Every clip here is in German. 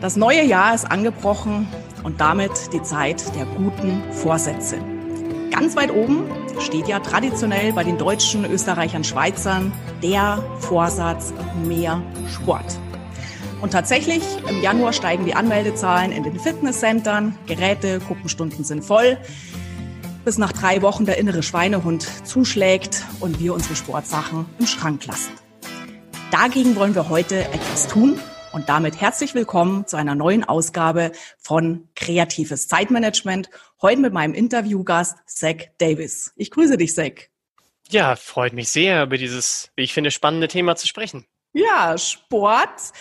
Das neue Jahr ist angebrochen und damit die Zeit der guten Vorsätze. Ganz weit oben steht ja traditionell bei den Deutschen, Österreichern, Schweizern der Vorsatz mehr Sport. Und tatsächlich, im Januar steigen die Anmeldezahlen in den Fitnesscentern, Geräte, Gruppenstunden sind voll, bis nach drei Wochen der innere Schweinehund zuschlägt und wir unsere Sportsachen im Schrank lassen. Dagegen wollen wir heute etwas tun und damit herzlich willkommen zu einer neuen Ausgabe von Kreatives Zeitmanagement. Heute mit meinem Interviewgast Zach Davis. Ich grüße dich, Zach. Ja, freut mich sehr, über dieses, wie ich finde, spannende Thema zu sprechen. Ja, Sport,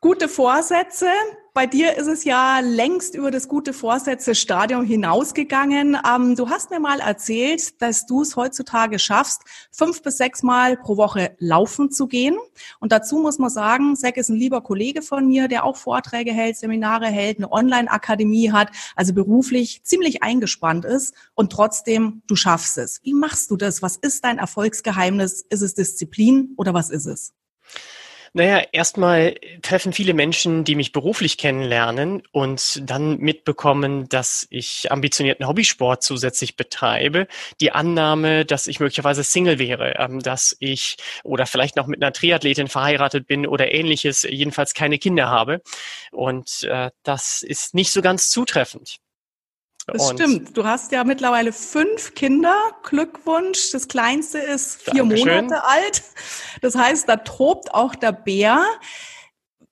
gute Vorsätze. Bei dir ist es ja längst über das gute Vorsätze-Stadium hinausgegangen. Ähm, du hast mir mal erzählt, dass du es heutzutage schaffst, fünf bis sechs Mal pro Woche laufen zu gehen. Und dazu muss man sagen, Zack ist ein lieber Kollege von mir, der auch Vorträge hält, Seminare hält, eine Online-Akademie hat, also beruflich ziemlich eingespannt ist und trotzdem, du schaffst es. Wie machst du das? Was ist dein Erfolgsgeheimnis? Ist es Disziplin oder was ist es? Naja, erstmal treffen viele Menschen, die mich beruflich kennenlernen und dann mitbekommen, dass ich ambitionierten Hobbysport zusätzlich betreibe, die Annahme, dass ich möglicherweise Single wäre, ähm, dass ich oder vielleicht noch mit einer Triathletin verheiratet bin oder ähnliches, jedenfalls keine Kinder habe. Und äh, das ist nicht so ganz zutreffend. Das und stimmt. Du hast ja mittlerweile fünf Kinder. Glückwunsch. Das kleinste ist vier Dankeschön. Monate alt. Das heißt, da tobt auch der Bär.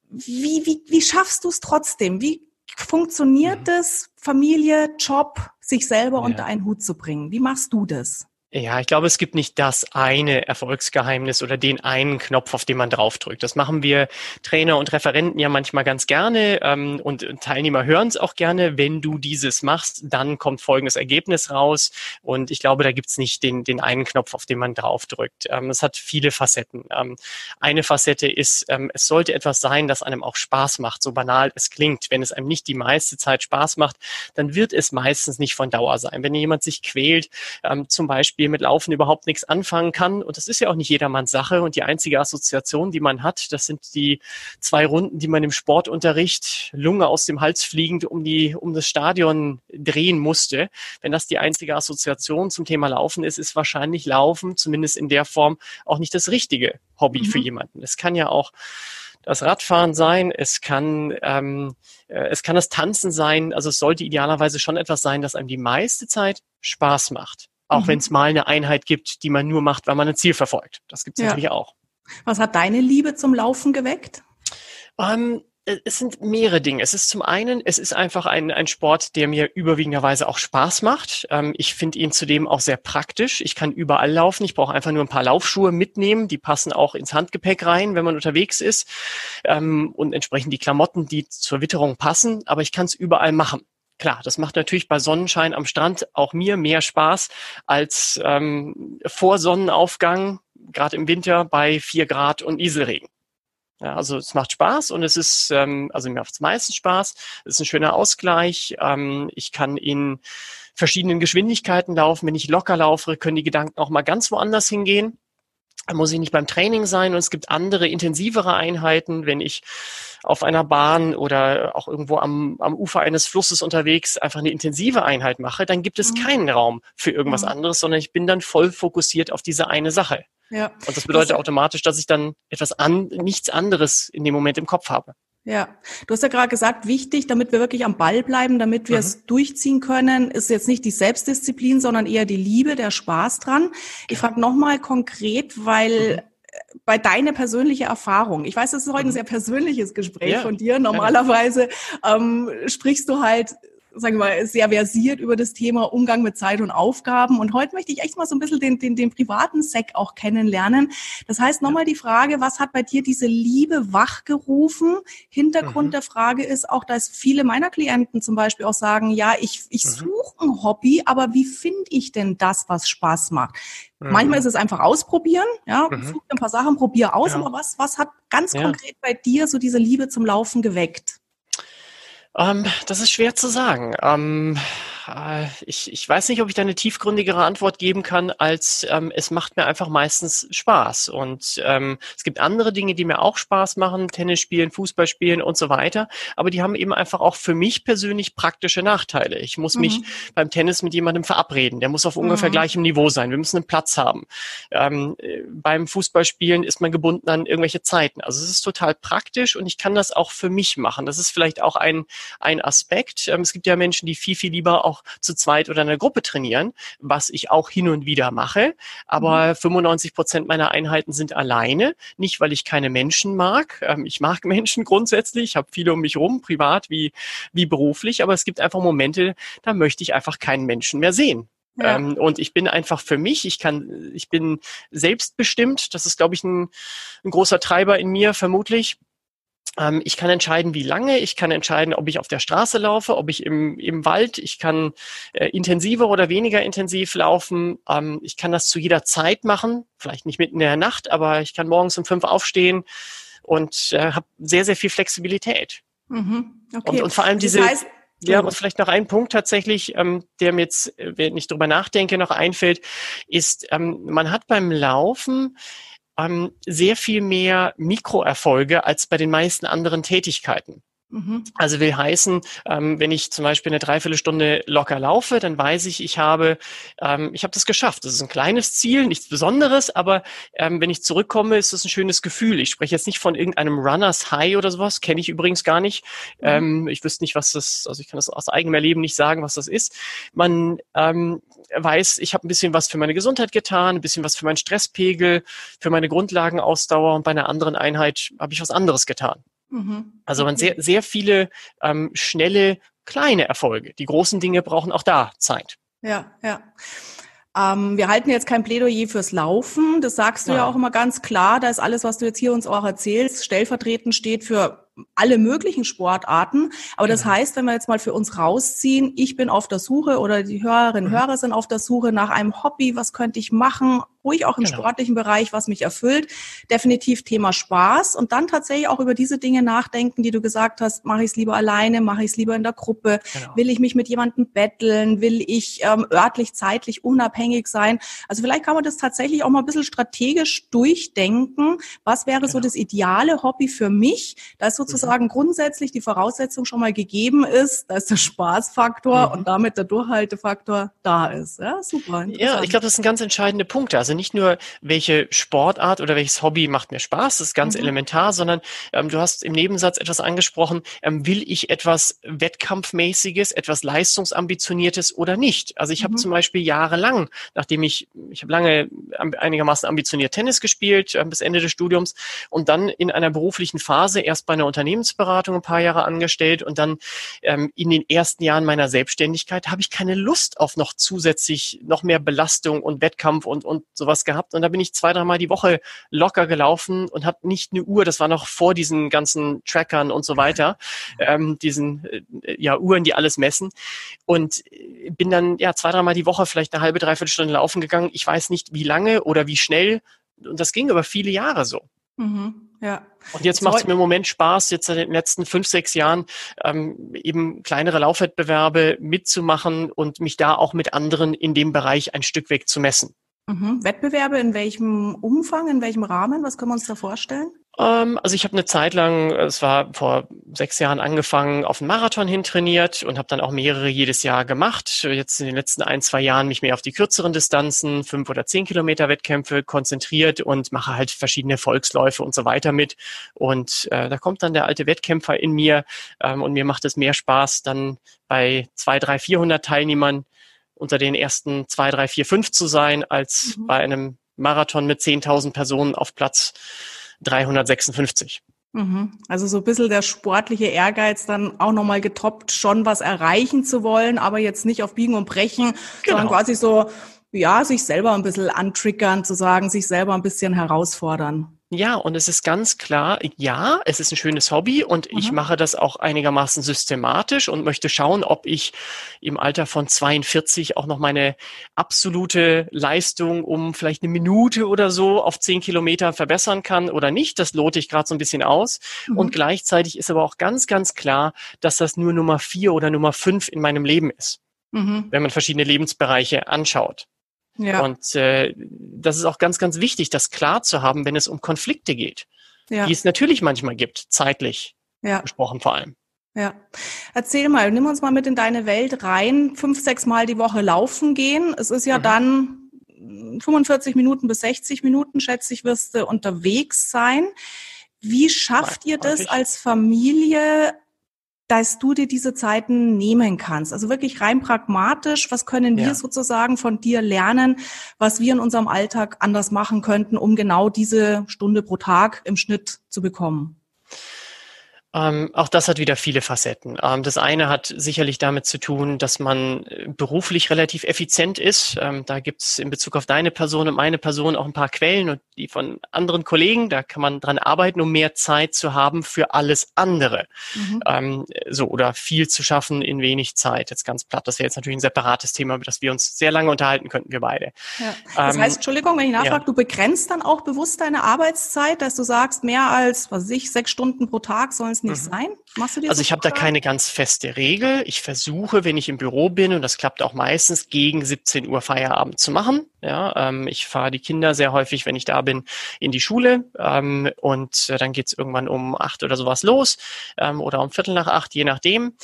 Wie, wie, wie schaffst du es trotzdem? Wie funktioniert mhm. es, Familie, Job, sich selber ja. unter einen Hut zu bringen? Wie machst du das? Ja, ich glaube, es gibt nicht das eine Erfolgsgeheimnis oder den einen Knopf, auf den man draufdrückt. Das machen wir Trainer und Referenten ja manchmal ganz gerne ähm, und Teilnehmer hören es auch gerne. Wenn du dieses machst, dann kommt folgendes Ergebnis raus. Und ich glaube, da gibt's nicht den, den einen Knopf, auf den man draufdrückt. Ähm, es hat viele Facetten. Ähm, eine Facette ist, ähm, es sollte etwas sein, das einem auch Spaß macht, so banal es klingt. Wenn es einem nicht die meiste Zeit Spaß macht, dann wird es meistens nicht von Dauer sein. Wenn jemand sich quält, ähm, zum Beispiel Beispiel mit Laufen überhaupt nichts anfangen kann. Und das ist ja auch nicht jedermanns Sache. Und die einzige Assoziation, die man hat, das sind die zwei Runden, die man im Sportunterricht Lunge aus dem Hals fliegend um die, um das Stadion drehen musste. Wenn das die einzige Assoziation zum Thema Laufen ist, ist wahrscheinlich Laufen, zumindest in der Form, auch nicht das richtige Hobby mhm. für jemanden. Es kann ja auch das Radfahren sein, es kann, ähm, äh, es kann das Tanzen sein. Also es sollte idealerweise schon etwas sein, das einem die meiste Zeit Spaß macht. Auch mhm. wenn es mal eine Einheit gibt, die man nur macht, weil man ein Ziel verfolgt. Das gibt es ja. natürlich auch. Was hat deine Liebe zum Laufen geweckt? Ähm, äh, es sind mehrere Dinge. Es ist zum einen, es ist einfach ein, ein Sport, der mir überwiegenderweise auch Spaß macht. Ähm, ich finde ihn zudem auch sehr praktisch. Ich kann überall laufen. Ich brauche einfach nur ein paar Laufschuhe mitnehmen. Die passen auch ins Handgepäck rein, wenn man unterwegs ist. Ähm, und entsprechend die Klamotten, die zur Witterung passen. Aber ich kann es überall machen. Klar, das macht natürlich bei Sonnenschein am Strand auch mir mehr Spaß als ähm, vor Sonnenaufgang, gerade im Winter bei vier Grad und Nieselregen. Ja, also es macht Spaß und es ist, ähm, also mir macht es meistens Spaß. Es ist ein schöner Ausgleich. Ähm, ich kann in verschiedenen Geschwindigkeiten laufen. Wenn ich locker laufe, können die Gedanken auch mal ganz woanders hingehen muss ich nicht beim Training sein und es gibt andere intensivere Einheiten, wenn ich auf einer Bahn oder auch irgendwo am, am Ufer eines Flusses unterwegs einfach eine intensive Einheit mache, dann gibt es mhm. keinen Raum für irgendwas mhm. anderes, sondern ich bin dann voll fokussiert auf diese eine Sache. Ja. Und das bedeutet das automatisch, dass ich dann etwas an, nichts anderes in dem Moment im Kopf habe. Ja, du hast ja gerade gesagt, wichtig, damit wir wirklich am Ball bleiben, damit wir mhm. es durchziehen können, ist jetzt nicht die Selbstdisziplin, sondern eher die Liebe, der Spaß dran. Ich frage nochmal konkret, weil mhm. bei deiner persönlichen Erfahrung, ich weiß, das ist heute ein mhm. sehr persönliches Gespräch ja. von dir. Normalerweise ähm, sprichst du halt sagen wir mal, sehr versiert über das Thema Umgang mit Zeit und Aufgaben. Und heute möchte ich echt mal so ein bisschen den, den, den privaten Sec auch kennenlernen. Das heißt, nochmal die Frage, was hat bei dir diese Liebe wachgerufen? Hintergrund mhm. der Frage ist auch, dass viele meiner Klienten zum Beispiel auch sagen, ja, ich, ich mhm. suche ein Hobby, aber wie finde ich denn das, was Spaß macht? Mhm. Manchmal ist es einfach ausprobieren, ja, mhm. such ein paar Sachen, probier aus, ja. aber was, was hat ganz ja. konkret bei dir so diese Liebe zum Laufen geweckt? Ähm, das ist schwer zu sagen. Ähm, äh, ich, ich weiß nicht, ob ich da eine tiefgründigere Antwort geben kann, als ähm, es macht mir einfach meistens Spaß. Und ähm, es gibt andere Dinge, die mir auch Spaß machen, Tennis spielen, Fußball spielen und so weiter. Aber die haben eben einfach auch für mich persönlich praktische Nachteile. Ich muss mhm. mich beim Tennis mit jemandem verabreden. Der muss auf ungefähr mhm. gleichem Niveau sein. Wir müssen einen Platz haben. Ähm, äh, beim Fußballspielen ist man gebunden an irgendwelche Zeiten. Also es ist total praktisch und ich kann das auch für mich machen. Das ist vielleicht auch ein, ein Aspekt. Ähm, es gibt ja Menschen, die viel, viel lieber auch zu zweit oder in einer Gruppe trainieren, was ich auch hin und wieder mache. Aber mhm. 95 Prozent meiner Einheiten sind alleine. Nicht, weil ich keine Menschen mag. Ähm, ich mag Menschen grundsätzlich. Ich habe viele um mich rum, privat wie, wie beruflich. Aber es gibt einfach Momente, da möchte ich einfach keinen Menschen mehr sehen. Ja. Ähm, und ich bin einfach für mich, ich kann, ich bin selbstbestimmt. Das ist, glaube ich, ein, ein großer Treiber in mir, vermutlich. Ähm, ich kann entscheiden, wie lange. Ich kann entscheiden, ob ich auf der Straße laufe, ob ich im, im Wald. Ich kann äh, intensiver oder weniger intensiv laufen. Ähm, ich kann das zu jeder Zeit machen. Vielleicht nicht mitten in der Nacht, aber ich kann morgens um fünf aufstehen und äh, habe sehr, sehr viel Flexibilität. Mhm. Okay. Und, und vor allem diese. Das heißt, ja, und vielleicht noch ein Punkt tatsächlich, ähm, der mir jetzt, äh, wenn ich drüber nachdenke, noch einfällt, ist, ähm, man hat beim Laufen ähm, sehr viel mehr Mikroerfolge als bei den meisten anderen Tätigkeiten. Mhm. Also will heißen, ähm, wenn ich zum Beispiel eine Dreiviertelstunde locker laufe, dann weiß ich, ich habe, ähm, ich habe das geschafft. Das ist ein kleines Ziel, nichts Besonderes, aber ähm, wenn ich zurückkomme, ist das ein schönes Gefühl. Ich spreche jetzt nicht von irgendeinem Runners High oder sowas, kenne ich übrigens gar nicht. Mhm. Ähm, ich wüsste nicht, was das, also ich kann das aus eigenem Erleben nicht sagen, was das ist. Man ähm, weiß, ich habe ein bisschen was für meine Gesundheit getan, ein bisschen was für meinen Stresspegel, für meine Grundlagenausdauer und bei einer anderen Einheit habe ich was anderes getan. Mhm. Also man sehr, sehr viele ähm, schnelle, kleine Erfolge. Die großen Dinge brauchen auch da Zeit. Ja, ja. Ähm, wir halten jetzt kein Plädoyer fürs Laufen. Das sagst du ja. ja auch immer ganz klar. Da ist alles, was du jetzt hier uns auch erzählst, stellvertretend steht für alle möglichen Sportarten. Aber das genau. heißt, wenn wir jetzt mal für uns rausziehen, ich bin auf der Suche oder die Hörerinnen und mhm. Hörer sind auf der Suche nach einem Hobby, was könnte ich machen, ruhig auch im genau. sportlichen Bereich, was mich erfüllt. Definitiv Thema Spaß und dann tatsächlich auch über diese Dinge nachdenken, die du gesagt hast, mache ich es lieber alleine, mache ich es lieber in der Gruppe, genau. will ich mich mit jemandem betteln, will ich ähm, örtlich, zeitlich unabhängig sein. Also vielleicht kann man das tatsächlich auch mal ein bisschen strategisch durchdenken. Was wäre so genau. das ideale Hobby für mich? Da ist sozusagen mhm. grundsätzlich die Voraussetzung schon mal gegeben ist, dass der Spaßfaktor mhm. und damit der Durchhaltefaktor da ist. Ja, super. Ja, ich glaube, das sind ganz entscheidende Punkte. Also nicht nur, welche Sportart oder welches Hobby macht mir Spaß, das ist ganz mhm. elementar, sondern ähm, du hast im Nebensatz etwas angesprochen, ähm, will ich etwas Wettkampfmäßiges, etwas Leistungsambitioniertes oder nicht? Also ich habe mhm. zum Beispiel jahrelang, nachdem ich, ich habe lange einigermaßen ambitioniert Tennis gespielt, äh, bis Ende des Studiums und dann in einer beruflichen Phase erst bei einer Unternehmensberatung ein paar Jahre angestellt und dann ähm, in den ersten Jahren meiner Selbstständigkeit habe ich keine Lust auf noch zusätzlich noch mehr Belastung und Wettkampf und, und sowas gehabt. Und da bin ich zwei, dreimal die Woche locker gelaufen und habe nicht eine Uhr, das war noch vor diesen ganzen Trackern und so weiter, ähm, diesen äh, ja, Uhren, die alles messen. Und äh, bin dann ja zwei, dreimal die Woche vielleicht eine halbe, dreiviertel Stunde laufen gegangen. Ich weiß nicht, wie lange oder wie schnell. Und das ging über viele Jahre so. Mhm. Ja. Und jetzt macht es mir im Moment Spaß, jetzt in den letzten fünf, sechs Jahren ähm, eben kleinere Laufwettbewerbe mitzumachen und mich da auch mit anderen in dem Bereich ein Stück weg zu messen. Mhm. Wettbewerbe in welchem Umfang, in welchem Rahmen? Was können wir uns da vorstellen? Ähm, also ich habe eine Zeit lang, es war vor sechs Jahren angefangen, auf einen Marathon hin trainiert und habe dann auch mehrere jedes Jahr gemacht. Jetzt in den letzten ein, zwei Jahren mich mehr auf die kürzeren Distanzen, fünf oder zehn Kilometer Wettkämpfe konzentriert und mache halt verschiedene Volksläufe und so weiter mit. Und äh, da kommt dann der alte Wettkämpfer in mir ähm, und mir macht es mehr Spaß, dann bei zwei, drei, vierhundert Teilnehmern unter den ersten zwei, drei, vier, fünf zu sein, als mhm. bei einem Marathon mit 10.000 Personen auf Platz 356. Mhm. Also so ein bisschen der sportliche Ehrgeiz dann auch nochmal getoppt, schon was erreichen zu wollen, aber jetzt nicht auf Biegen und Brechen, genau. sondern quasi so, ja, sich selber ein bisschen antriggern, zu sagen, sich selber ein bisschen herausfordern. Ja, und es ist ganz klar, ja, es ist ein schönes Hobby und mhm. ich mache das auch einigermaßen systematisch und möchte schauen, ob ich im Alter von 42 auch noch meine absolute Leistung um vielleicht eine Minute oder so auf 10 Kilometer verbessern kann oder nicht. Das lote ich gerade so ein bisschen aus. Mhm. Und gleichzeitig ist aber auch ganz, ganz klar, dass das nur Nummer vier oder Nummer fünf in meinem Leben ist. mhm. wenn man verschiedene Lebensbereiche anschaut. Ja. Und äh, das ist auch ganz, ganz wichtig, das klar zu haben, wenn es um Konflikte geht, ja. die es natürlich manchmal gibt, zeitlich ja. gesprochen vor allem. Ja. Erzähl mal, nimm uns mal mit in deine Welt rein. Fünf, sechs Mal die Woche laufen gehen. Es ist ja mhm. dann 45 Minuten bis 60 Minuten, schätze ich, wirst du unterwegs sein. Wie schafft ihr das als Familie, dass du dir diese Zeiten nehmen kannst? Also wirklich rein pragmatisch, was können wir ja. sozusagen von dir lernen, was wir in unserem Alltag anders machen könnten, um genau diese Stunde pro Tag im Schnitt zu bekommen? Ähm, auch das hat wieder viele Facetten. Ähm, das eine hat sicherlich damit zu tun, dass man äh, beruflich relativ effizient ist. Ähm, da gibt es in Bezug auf deine Person und meine Person auch ein paar Quellen und die von anderen Kollegen. Da kann man dran arbeiten, um mehr Zeit zu haben für alles andere. Mhm. Ähm, so oder viel zu schaffen in wenig Zeit. Jetzt ganz platt. Das wäre jetzt natürlich ein separates Thema, über das wir uns sehr lange unterhalten könnten, wir beide. Ja. Das ähm, heißt, Entschuldigung, wenn ich nachfrage, ja. du begrenzt dann auch bewusst deine Arbeitszeit, dass du sagst, mehr als, was weiß ich, sechs Stunden pro Tag sollen es nicht mhm. sein? Machst du dir Also ich habe da keine ganz feste Regel. Ich versuche, wenn ich im Büro bin, und das klappt auch meistens, gegen 17 Uhr Feierabend zu machen. Ja, ähm, ich fahre die Kinder sehr häufig, wenn ich da bin, in die Schule ähm, und äh, dann geht's irgendwann um acht oder sowas los ähm, oder um Viertel nach acht, je nachdem.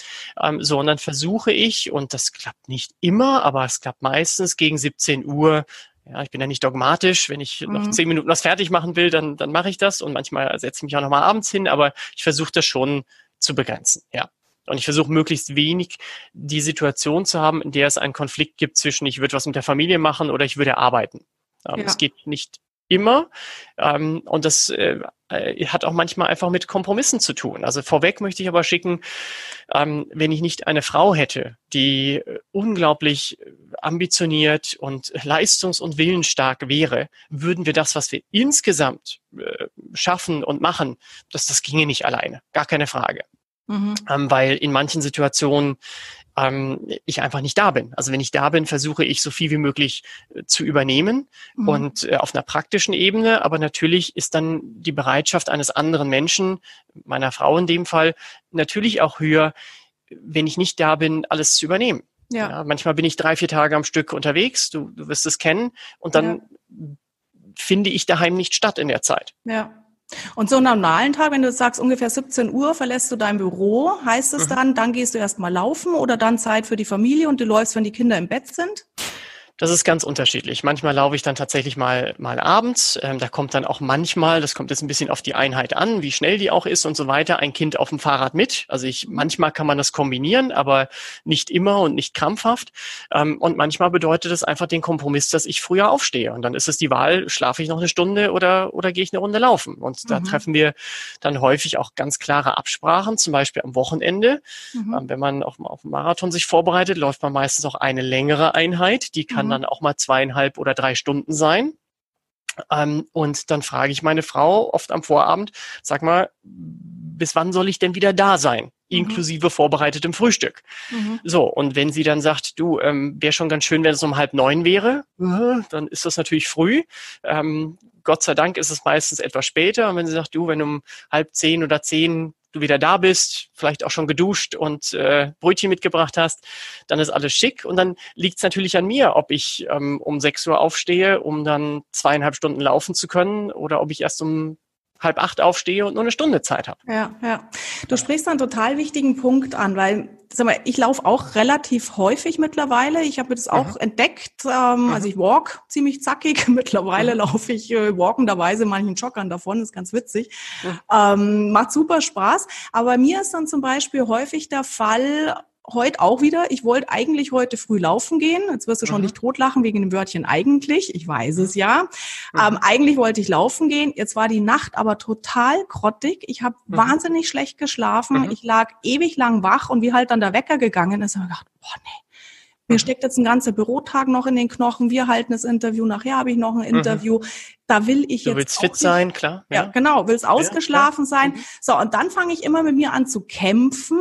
Ähm, so, und dann versuche ich, und das klappt nicht immer, aber es klappt meistens gegen 17 Uhr ja, ich bin ja nicht dogmatisch. Wenn ich mhm. noch zehn Minuten was fertig machen will, dann, dann mache ich das. Und manchmal setze ich mich auch noch mal abends hin, aber ich versuche das schon zu begrenzen, ja. Und ich versuche möglichst wenig die Situation zu haben, in der es einen Konflikt gibt zwischen ich würde was mit der Familie machen oder ich würde arbeiten. Ähm, es geht nicht immer. Ähm, und das äh, äh, hat auch manchmal einfach mit Kompromissen zu tun. Also vorweg möchte ich aber schicken, ähm, wenn ich nicht eine Frau hätte, die äh, unglaublich ambitioniert und leistungs- und willensstark wäre, würden wir das, was wir insgesamt äh, schaffen und machen, das, das ginge nicht alleine. Gar keine Frage. Mhm. Ähm, weil in manchen Situationen ähm, ich einfach nicht da bin. Also wenn ich da bin, versuche ich so viel wie möglich äh, zu übernehmen mhm. und äh, auf einer praktischen Ebene. Aber natürlich ist dann die Bereitschaft eines anderen Menschen, meiner Frau in dem Fall, natürlich auch höher, wenn ich nicht da bin, alles zu übernehmen. Ja. ja manchmal bin ich drei, vier Tage am Stück unterwegs, du, du wirst es kennen, und dann ja. finde ich daheim nicht statt in der Zeit. Ja. Und so einen normalen Tag, wenn du sagst, ungefähr 17 Uhr verlässt du dein Büro, heißt es mhm. dann, dann gehst du erstmal laufen oder dann Zeit für die Familie und du läufst, wenn die Kinder im Bett sind? Das ist ganz unterschiedlich. Manchmal laufe ich dann tatsächlich mal, mal abends. Ähm, da kommt dann auch manchmal, das kommt jetzt ein bisschen auf die Einheit an, wie schnell die auch ist und so weiter, ein Kind auf dem Fahrrad mit. Also ich, manchmal kann man das kombinieren, aber nicht immer und nicht krampfhaft. Ähm, und manchmal bedeutet es einfach den Kompromiss, dass ich früher aufstehe. Und dann ist es die Wahl, schlafe ich noch eine Stunde oder, oder gehe ich eine Runde laufen? Und da mhm. treffen wir dann häufig auch ganz klare Absprachen, zum Beispiel am Wochenende. Mhm. Ähm, wenn man auf, auf Marathon sich vorbereitet, läuft man meistens auch eine längere Einheit. Die kann dann auch mal zweieinhalb oder drei Stunden sein. Ähm, und dann frage ich meine Frau oft am Vorabend, sag mal, bis wann soll ich denn wieder da sein? Mhm. Inklusive mhm. vorbereitetem Frühstück. Mhm. So, und wenn sie dann sagt, du, ähm, wäre schon ganz schön, wenn es um halb neun wäre, äh, dann ist das natürlich früh. Ähm, Gott sei Dank ist es meistens etwas später. Und wenn sie sagt, du, wenn um halb zehn oder zehn du wieder da bist, vielleicht auch schon geduscht und äh, Brötchen mitgebracht hast, dann ist alles schick. Und dann liegt es natürlich an mir, ob ich ähm, um 6 Uhr aufstehe, um dann zweieinhalb Stunden laufen zu können, oder ob ich erst um halb acht aufstehe und nur eine Stunde Zeit habe. Ja, ja. Du sprichst einen total wichtigen Punkt an, weil sag mal, ich laufe auch relativ häufig mittlerweile. Ich habe das auch mhm. entdeckt. Ähm, mhm. Also ich walk ziemlich zackig. Mittlerweile mhm. laufe ich äh, walkenderweise manchen Joggern davon. ist ganz witzig. Ähm, macht super Spaß. Aber mir ist dann zum Beispiel häufig der Fall, heute auch wieder. Ich wollte eigentlich heute früh laufen gehen. Jetzt wirst du schon mhm. nicht totlachen wegen dem Wörtchen eigentlich. Ich weiß es ja. Mhm. Ähm, eigentlich wollte ich laufen gehen. Jetzt war die Nacht aber total grottig. Ich habe mhm. wahnsinnig schlecht geschlafen. Mhm. Ich lag ewig lang wach und wie halt dann der Wecker gegangen ist, habe ich gedacht, boah, nee. Mir mhm. steckt jetzt ein ganzer Bürotag noch in den Knochen. Wir halten das Interview. Nachher habe ich noch ein mhm. Interview. Da will ich jetzt. Du willst fit nicht, sein, klar. Ja, ja genau. Willst ausgeschlafen ja, sein. So, und dann fange ich immer mit mir an zu kämpfen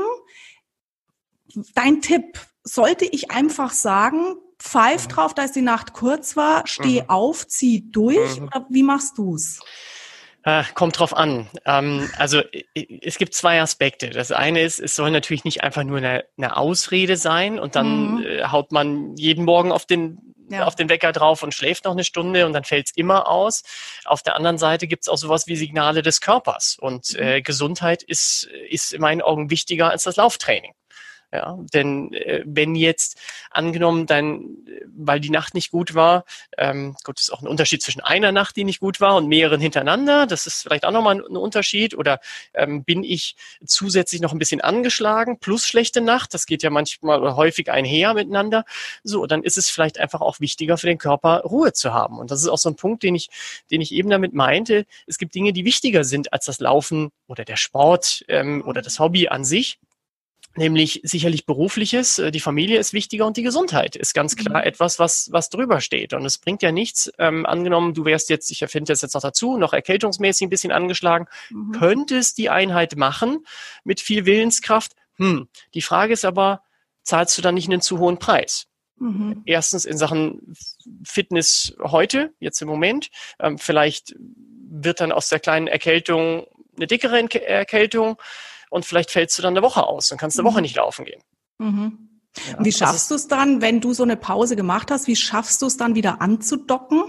dein Tipp, sollte ich einfach sagen, pfeif mhm. drauf, dass die Nacht kurz war, steh mhm. auf, zieh durch, mhm. oder wie machst du's? Äh, kommt drauf an. Ähm, also es gibt zwei Aspekte. Das eine ist, es soll natürlich nicht einfach nur eine, eine Ausrede sein und dann mhm. äh, haut man jeden Morgen auf den ja. auf den Wecker drauf und schläft noch eine Stunde und dann fällt es immer aus. Auf der anderen Seite gibt es auch sowas wie Signale des Körpers und mhm. äh, Gesundheit ist, ist in meinen Augen wichtiger als das Lauftraining. Ja, denn äh, wenn jetzt angenommen, dann, weil die Nacht nicht gut war, ähm, gut, ist auch ein Unterschied zwischen einer Nacht, die nicht gut war und mehreren hintereinander. Das ist vielleicht auch nochmal ein, ein Unterschied. Oder ähm, bin ich zusätzlich noch ein bisschen angeschlagen plus schlechte Nacht? Das geht ja manchmal oder häufig einher miteinander. So, dann ist es vielleicht einfach auch wichtiger für den Körper, Ruhe zu haben. Und das ist auch so ein Punkt, den ich, den ich eben damit meinte. Es gibt Dinge, die wichtiger sind als das Laufen oder der Sport ähm, oder das Hobby an sich nämlich sicherlich berufliches, äh, die Familie ist wichtiger und die Gesundheit ist ganz klar mhm. etwas, was, was drüber steht. Und es bringt ja nichts, ähm, angenommen, du wärst jetzt, ich erfinde das jetzt noch dazu, noch erkältungsmäßig ein bisschen angeschlagen, mhm. könntest die Einheit machen mit viel Willenskraft. Hm. Die Frage ist aber, zahlst du dann nicht einen zu hohen Preis? Mhm. Erstens in Sachen Fitness heute, jetzt im Moment. Ähm, vielleicht wird dann aus der kleinen Erkältung eine dickere Erkältung und vielleicht fällst du dann eine Woche aus und kannst eine Woche mhm. nicht laufen gehen. Mhm. Ja, wie schaffst du es dann, wenn du so eine Pause gemacht hast, wie schaffst du es dann wieder anzudocken?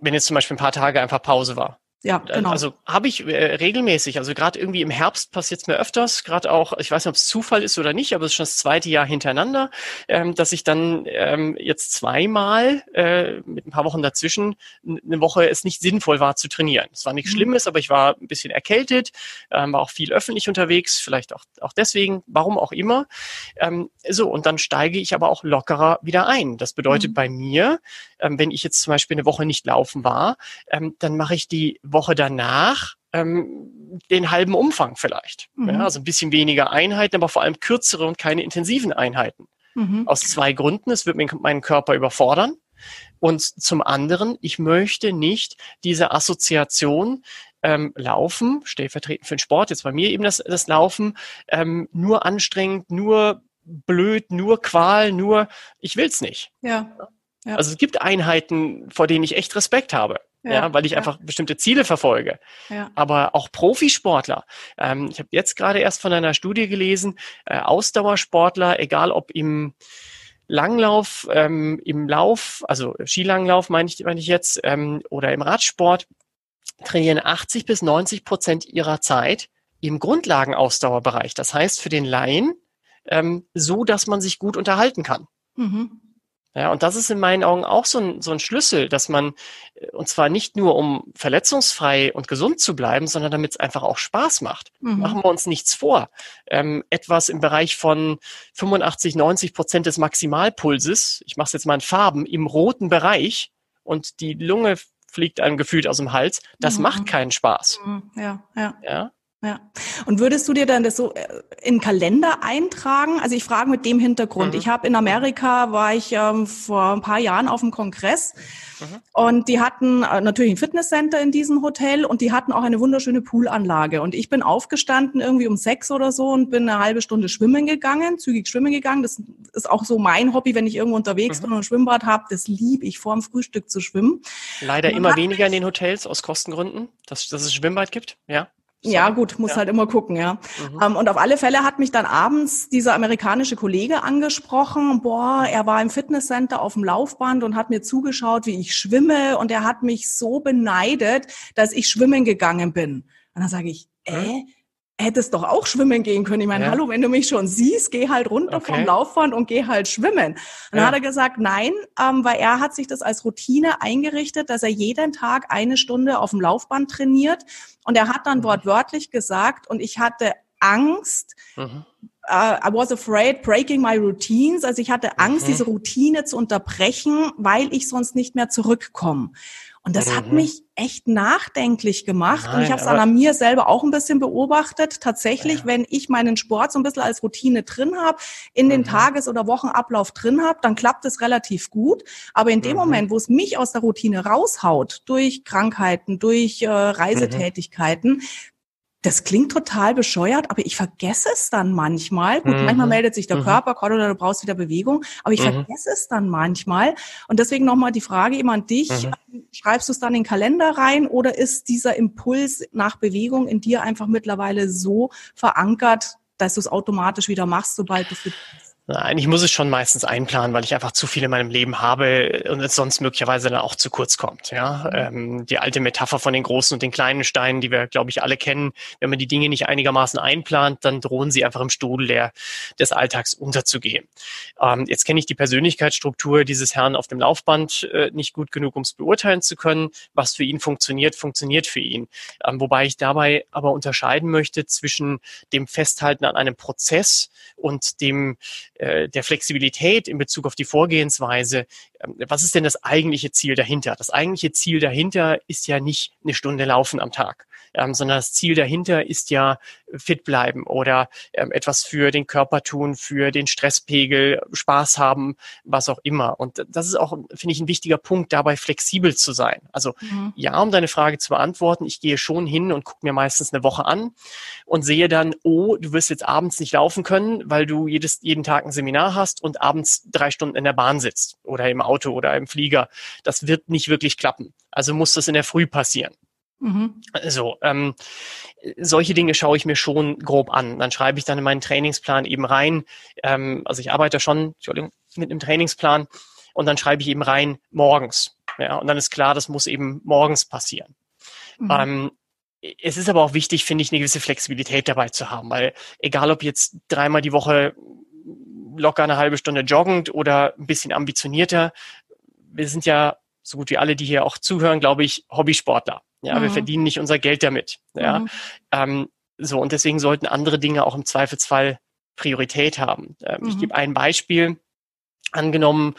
Wenn jetzt zum Beispiel ein paar Tage einfach Pause war. Ja, äh, genau. Also habe ich äh, regelmäßig, also gerade irgendwie im Herbst passiert es mir öfters, gerade auch, ich weiß nicht, ob es Zufall ist oder nicht, aber es ist schon das zweite Jahr hintereinander, ähm, dass ich dann ähm, jetzt zweimal äh, mit ein paar Wochen dazwischen eine Woche es nicht sinnvoll war zu trainieren. Es war nichts mhm. Schlimmes, aber ich war ein bisschen erkältet, ähm, war auch viel öffentlich unterwegs, vielleicht auch, auch deswegen, warum auch immer. Ähm, so, und dann steige ich aber auch lockerer wieder ein. Das bedeutet mhm. bei mir, ähm, wenn ich jetzt zum Beispiel eine Woche nicht laufen war, ähm, dann mache ich die Woche danach ähm, den halben Umfang vielleicht. Mhm. Ja, also ein bisschen weniger Einheiten, aber vor allem kürzere und keine intensiven Einheiten. Mhm. Aus zwei Gründen. Es wird meinen Körper überfordern. Und zum anderen, ich möchte nicht diese Assoziation ähm, Laufen, stellvertretend für den Sport, jetzt bei mir eben das, das Laufen, ähm, nur anstrengend, nur blöd, nur Qual, nur ich will's nicht. Ja. Ja. Also es gibt Einheiten, vor denen ich echt Respekt habe ja, ja, weil ich ja. einfach bestimmte Ziele verfolge. Ja. Aber auch Profisportler. Ähm, ich habe jetzt gerade erst von einer Studie gelesen, äh, Ausdauersportler, egal ob im Langlauf, ähm, im Lauf, also Skilanglauf meine ich, meine ich jetzt, ähm, oder im Radsport, trainieren 80 bis 90 Prozent ihrer Zeit im Grundlagenausdauerbereich. Das heißt für den Laien ähm, so, dass man sich gut unterhalten kann. Mhm. Ja, und das ist in meinen Augen auch so ein, so ein Schlüssel, dass man, äh, und zwar nicht nur um verletzungsfrei und gesund zu bleiben, sondern damit es einfach auch Spaß macht. Mhm. Machen wir uns nichts vor. Ähm, etwas im Bereich von 85, 90 Prozent des Maximalpulses, ich mache es jetzt mal in Farben, im roten Bereich und die Lunge fliegt einem gefühlt aus dem Hals, das mhm. macht keinen Spaß. Mhm. Ja, ja. ja? Ja. Und würdest du dir dann das so äh, in Kalender eintragen? Also ich frage mit dem Hintergrund. Mhm. Ich habe in Amerika, war ich ähm, vor ein paar Jahren auf dem Kongress mhm. und die hatten äh, natürlich ein Fitnesscenter in diesem Hotel und die hatten auch eine wunderschöne Poolanlage. Und ich bin aufgestanden irgendwie um sechs oder so und bin eine halbe Stunde schwimmen gegangen, zügig schwimmen gegangen. Das ist auch so mein Hobby, wenn ich irgendwo unterwegs mhm. bin und ein Schwimmbad habe. Das liebe ich, vor dem Frühstück zu schwimmen. Leider immer weniger in den Hotels aus Kostengründen, dass, dass es Schwimmbad gibt, ja. So. Ja, gut, muss ja. halt immer gucken, ja. Mhm. Ähm, und auf alle Fälle hat mich dann abends dieser amerikanische Kollege angesprochen, boah, er war im Fitnesscenter auf dem Laufband und hat mir zugeschaut, wie ich schwimme und er hat mich so beneidet, dass ich schwimmen gegangen bin. Und dann sage ich, äh, hättest doch auch schwimmen gehen können. Ich meine, ja. hallo, wenn du mich schon siehst, geh halt runter okay. vom Laufband und geh halt schwimmen. Und dann ja. hat er gesagt, nein, ähm, weil er hat sich das als Routine eingerichtet, dass er jeden Tag eine Stunde auf dem Laufband trainiert. Und er hat dann mhm. wortwörtlich gesagt, und ich hatte Angst, mhm. Uh, I was afraid breaking my routines. Also ich hatte Angst, mhm. diese Routine zu unterbrechen, weil ich sonst nicht mehr zurückkomme. Und das mhm. hat mich echt nachdenklich gemacht. Nein, und ich habe es an mir selber auch ein bisschen beobachtet. Tatsächlich, ja. wenn ich meinen Sport so ein bisschen als Routine drin habe, in mhm. den Tages- oder Wochenablauf drin habe, dann klappt es relativ gut. Aber in dem mhm. Moment, wo es mich aus der Routine raushaut, durch Krankheiten, durch äh, Reisetätigkeiten, das klingt total bescheuert, aber ich vergesse es dann manchmal. Gut, mhm. manchmal meldet sich der mhm. Körper, oder du brauchst wieder Bewegung, aber ich mhm. vergesse es dann manchmal. Und deswegen nochmal die Frage immer an dich. Mhm. Schreibst du es dann in den Kalender rein oder ist dieser Impuls nach Bewegung in dir einfach mittlerweile so verankert, dass du es automatisch wieder machst, sobald du fit bist? Nein, ich muss es schon meistens einplanen, weil ich einfach zu viel in meinem Leben habe und es sonst möglicherweise dann auch zu kurz kommt. Ja, ähm, die alte Metapher von den großen und den kleinen Steinen, die wir, glaube ich, alle kennen. Wenn man die Dinge nicht einigermaßen einplant, dann drohen sie einfach im Strudel der, des Alltags unterzugehen. Ähm, jetzt kenne ich die Persönlichkeitsstruktur dieses Herrn auf dem Laufband äh, nicht gut genug, um es beurteilen zu können. Was für ihn funktioniert, funktioniert für ihn. Ähm, wobei ich dabei aber unterscheiden möchte zwischen dem Festhalten an einem Prozess und dem der Flexibilität in Bezug auf die Vorgehensweise, ähm, was ist denn das eigentliche Ziel dahinter? Das eigentliche Ziel dahinter ist ja nicht eine Stunde Laufen am Tag, ähm, sondern das Ziel dahinter ist ja fit bleiben oder ähm, etwas für den Körper tun, für den Stresspegel, Spaß haben, was auch immer. Und das ist auch, finde ich, ein wichtiger Punkt, dabei flexibel zu sein. Also mhm. ja, um deine Frage zu beantworten, ich gehe schon hin und gucke mir meistens eine Woche an und sehe dann, oh, du wirst jetzt abends nicht laufen können, weil du jedes, jeden Tag ein Seminar hast und abends drei Stunden in der Bahn sitzt oder im Auto oder im Flieger. Das wird nicht wirklich klappen. Also muss das in der Früh passieren. Mhm. So, ähm, solche Dinge schaue ich mir schon grob an. Dann schreibe ich dann in meinen Trainingsplan eben rein. Ähm, also ich arbeite schon, Entschuldigung, mit einem Trainingsplan und dann schreibe ich eben rein morgens. Ja, und dann ist klar, das muss eben morgens passieren. Mhm. Ähm, es ist aber auch wichtig, finde ich, eine gewisse Flexibilität dabei zu haben, weil egal ob jetzt dreimal die Woche locker eine halbe Stunde joggend oder ein bisschen ambitionierter, wir sind ja so gut wie alle, die hier auch zuhören, glaube ich, Hobbysportler. Ja, mhm. wir verdienen nicht unser Geld damit. Ja, mhm. ähm, so und deswegen sollten andere Dinge auch im Zweifelsfall Priorität haben. Ähm, mhm. Ich gebe ein Beispiel. Angenommen,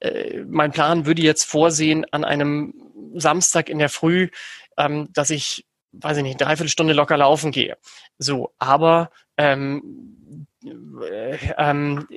äh, mein Plan würde jetzt vorsehen an einem Samstag in der Früh, ähm, dass ich, weiß ich nicht, dreiviertel Stunde locker laufen gehe. So, aber ähm, äh, ähm,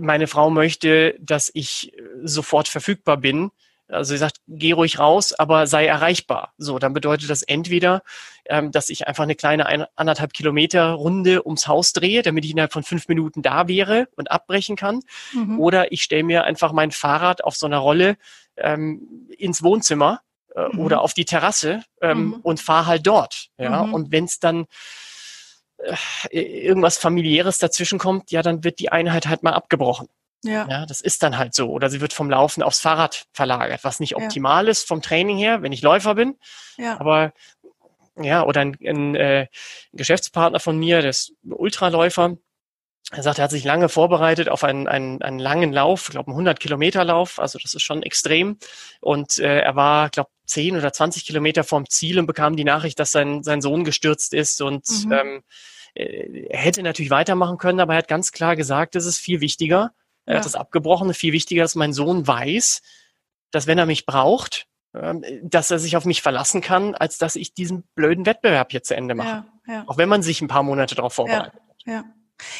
meine Frau möchte, dass ich sofort verfügbar bin also sie sagt, geh ruhig raus, aber sei erreichbar. So, dann bedeutet das entweder, ähm, dass ich einfach eine kleine ein, anderthalb Kilometer Runde ums Haus drehe, damit ich innerhalb von fünf Minuten da wäre und abbrechen kann. Mhm. Oder ich stelle mir einfach mein Fahrrad auf so einer Rolle ähm, ins Wohnzimmer äh, mhm. oder auf die Terrasse ähm, mhm. und fahre halt dort. Ja, mhm. und wenn es dann äh, irgendwas familiäres dazwischen kommt, ja, dann wird die Einheit halt mal abgebrochen. Ja. ja, das ist dann halt so. Oder sie wird vom Laufen aufs Fahrrad verlagert, was nicht optimal ja. ist vom Training her, wenn ich Läufer bin. Ja. Aber ja, oder ein, ein, äh, ein Geschäftspartner von mir, der ist Ultraläufer, er sagt, er hat sich lange vorbereitet auf einen, einen, einen langen Lauf, ich glaube einen 100 Kilometer Lauf, also das ist schon extrem. Und äh, er war, glaube 10 oder 20 Kilometer vom Ziel und bekam die Nachricht, dass sein, sein Sohn gestürzt ist und mhm. ähm, äh, er hätte natürlich weitermachen können, aber er hat ganz klar gesagt, es ist viel wichtiger, er ja. hat das abgebrochen. Viel wichtiger, dass mein Sohn weiß, dass wenn er mich braucht, ähm, dass er sich auf mich verlassen kann, als dass ich diesen blöden Wettbewerb hier zu Ende mache. Ja, ja. Auch wenn man sich ein paar Monate darauf vorbereitet. Ja, ja.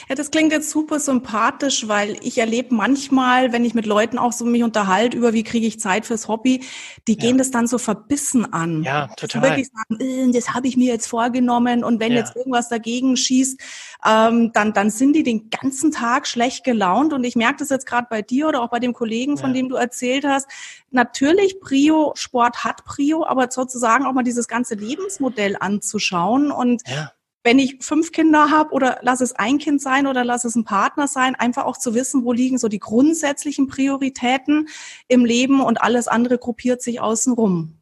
Ja, das klingt jetzt super sympathisch, weil ich erlebe manchmal, wenn ich mit Leuten auch so mich unterhalte über, wie kriege ich Zeit fürs Hobby, die gehen das dann so verbissen an. Ja, total. Die wirklich sagen, äh, das habe ich mir jetzt vorgenommen und wenn ja. jetzt irgendwas dagegen schießt, ähm, dann, dann sind die den ganzen Tag schlecht gelaunt und ich merke das jetzt gerade bei dir oder auch bei dem Kollegen, von ja. dem du erzählt hast. Natürlich, Prio, Sport hat Prio, aber sozusagen auch mal dieses ganze Lebensmodell anzuschauen und ja wenn ich fünf Kinder habe oder lass es ein Kind sein oder lass es ein Partner sein, einfach auch zu wissen, wo liegen so die grundsätzlichen Prioritäten im Leben und alles andere gruppiert sich außenrum.